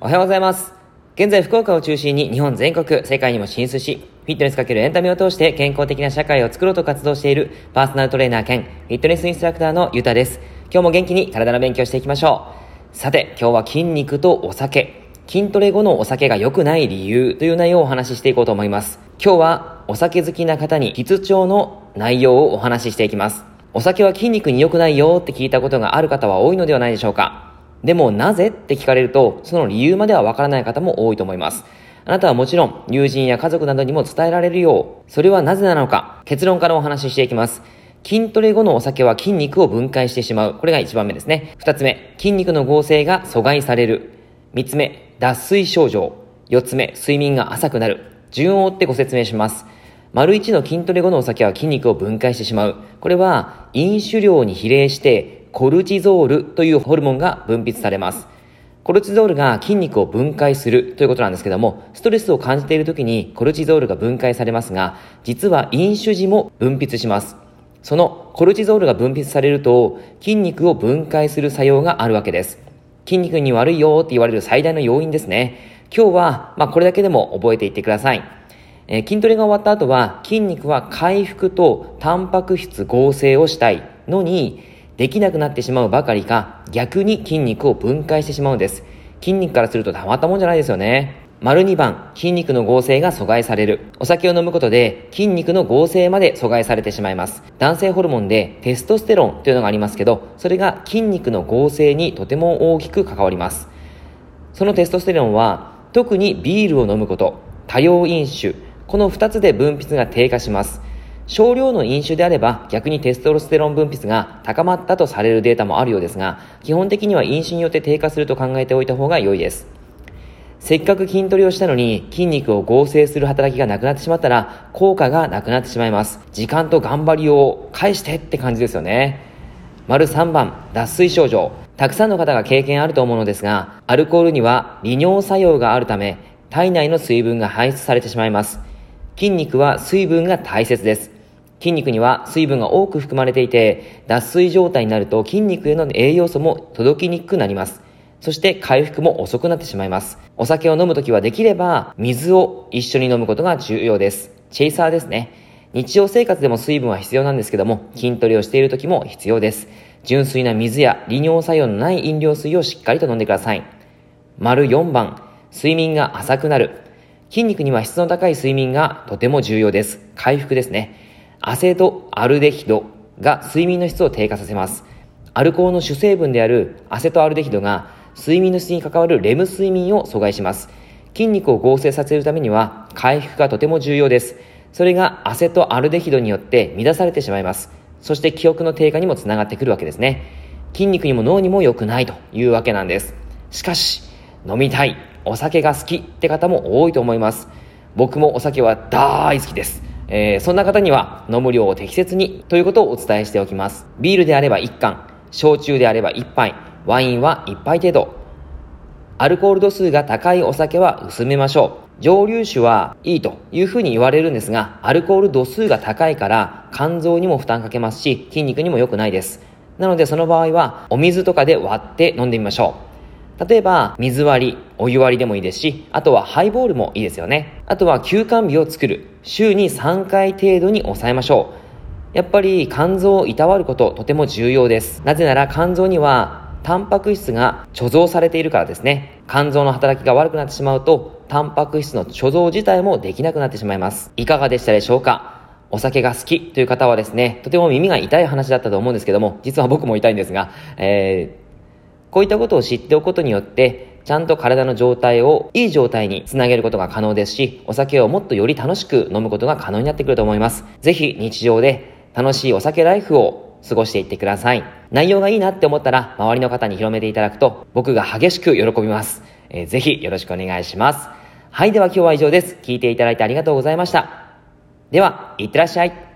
おはようございます。現在、福岡を中心に日本全国、世界にも進出し、フィットネスかけるエンタメを通して健康的な社会を作ろうと活動しているパーソナルトレーナー兼フィットネスインストラクターのゆうたです。今日も元気に体の勉強していきましょう。さて、今日は筋肉とお酒、筋トレ後のお酒が良くない理由という内容をお話ししていこうと思います。今日はお酒好きな方に必聴の内容をお話ししていきます。お酒は筋肉に良くないよって聞いたことがある方は多いのではないでしょうか。でもなぜって聞かれると、その理由まではわからない方も多いと思います。あなたはもちろん友人や家族などにも伝えられるよう、それはなぜなのか、結論からお話ししていきます。筋トレ後のお酒は筋肉を分解してしまう。これが1番目ですね。2つ目、筋肉の合成が阻害される。3つ目、脱水症状。4つ目、睡眠が浅くなる。順を追ってご説明します。丸1の筋トレ後のお酒は筋肉を分解してしまう。これは飲酒量に比例してコルチゾールというホルモンが分泌されます。コルチゾールが筋肉を分解するということなんですけども、ストレスを感じている時にコルチゾールが分解されますが、実は飲酒時も分泌します。そのコルチゾールが分泌されると、筋肉を分解する作用があるわけです。筋肉に悪いよって言われる最大の要因ですね。今日は、まあこれだけでも覚えていってください。えー、筋トレが終わった後は、筋肉は回復とタンパク質合成をしたいのに、できなくなってしまうばかりか、逆に筋肉を分解してしまうんです。筋肉からするとたまったもんじゃないですよね。丸2番、筋肉の合成が阻害される。お酒を飲むことで筋肉の合成まで阻害されてしまいます。男性ホルモンでテストステロンというのがありますけど、それが筋肉の合成にとても大きく関わります。そのテストステロンは、特にビールを飲むこと、多量飲酒、この2つで分泌が低下します。少量の飲酒であれば逆にテストロステロン分泌が高まったとされるデータもあるようですが、基本的には飲酒によって低下すると考えておいた方が良いです。せっかく筋トレをしたのに筋肉を合成する働きがなくなってしまったら効果がなくなってしまいます。時間と頑張りを返してって感じですよね。丸3番、脱水症状。たくさんの方が経験あると思うのですが、アルコールには利尿作用があるため、体内の水分が排出されてしまいます。筋肉は水分が大切です。筋肉には水分が多く含まれていて、脱水状態になると筋肉への栄養素も届きにくくなります。そして回復も遅くなってしまいます。お酒を飲むときはできれば水を一緒に飲むことが重要です。チェイサーですね。日常生活でも水分は必要なんですけども、筋トレをしている時も必要です。純粋な水や利尿作用のない飲料水をしっかりと飲んでください。丸4番、睡眠が浅くなる。筋肉には質の高い睡眠がとても重要です。回復ですね。アセトアルデヒドが睡眠の質を低下させます。アルコールの主成分であるアセトアルデヒドが睡眠の質に関わるレム睡眠を阻害します。筋肉を合成させるためには回復がとても重要です。それがアセトアルデヒドによって乱されてしまいます。そして記憶の低下にもつながってくるわけですね。筋肉にも脳にも良くないというわけなんです。しかし、飲みたい、お酒が好きって方も多いと思います。僕もお酒は大好きです。えー、そんな方には飲む量を適切にということをお伝えしておきます。ビールであれば1缶、焼酎であれば1杯、ワインは1杯程度。アルコール度数が高いお酒は薄めましょう。蒸留酒はいいというふうに言われるんですが、アルコール度数が高いから肝臓にも負担かけますし、筋肉にも良くないです。なのでその場合はお水とかで割って飲んでみましょう。例えば、水割り、お湯割りでもいいですし、あとはハイボールもいいですよね。あとは休館日を作る。週に3回程度に抑えましょう。やっぱり肝臓をいたわることとても重要です。なぜなら肝臓にはタンパク質が貯蔵されているからですね。肝臓の働きが悪くなってしまうと、タンパク質の貯蔵自体もできなくなってしまいます。いかがでしたでしょうか？お酒が好きという方はですね、とても耳が痛い話だったと思うんですけども、実は僕も痛いんですが、えーこういったことを知っておくことによって、ちゃんと体の状態をいい状態につなげることが可能ですし、お酒をもっとより楽しく飲むことが可能になってくると思います。ぜひ日常で楽しいお酒ライフを過ごしていってください。内容がいいなって思ったら、周りの方に広めていただくと、僕が激しく喜びます。えー、ぜひよろしくお願いします。はい、では今日は以上です。聞いていただいてありがとうございました。では、いってらっしゃい。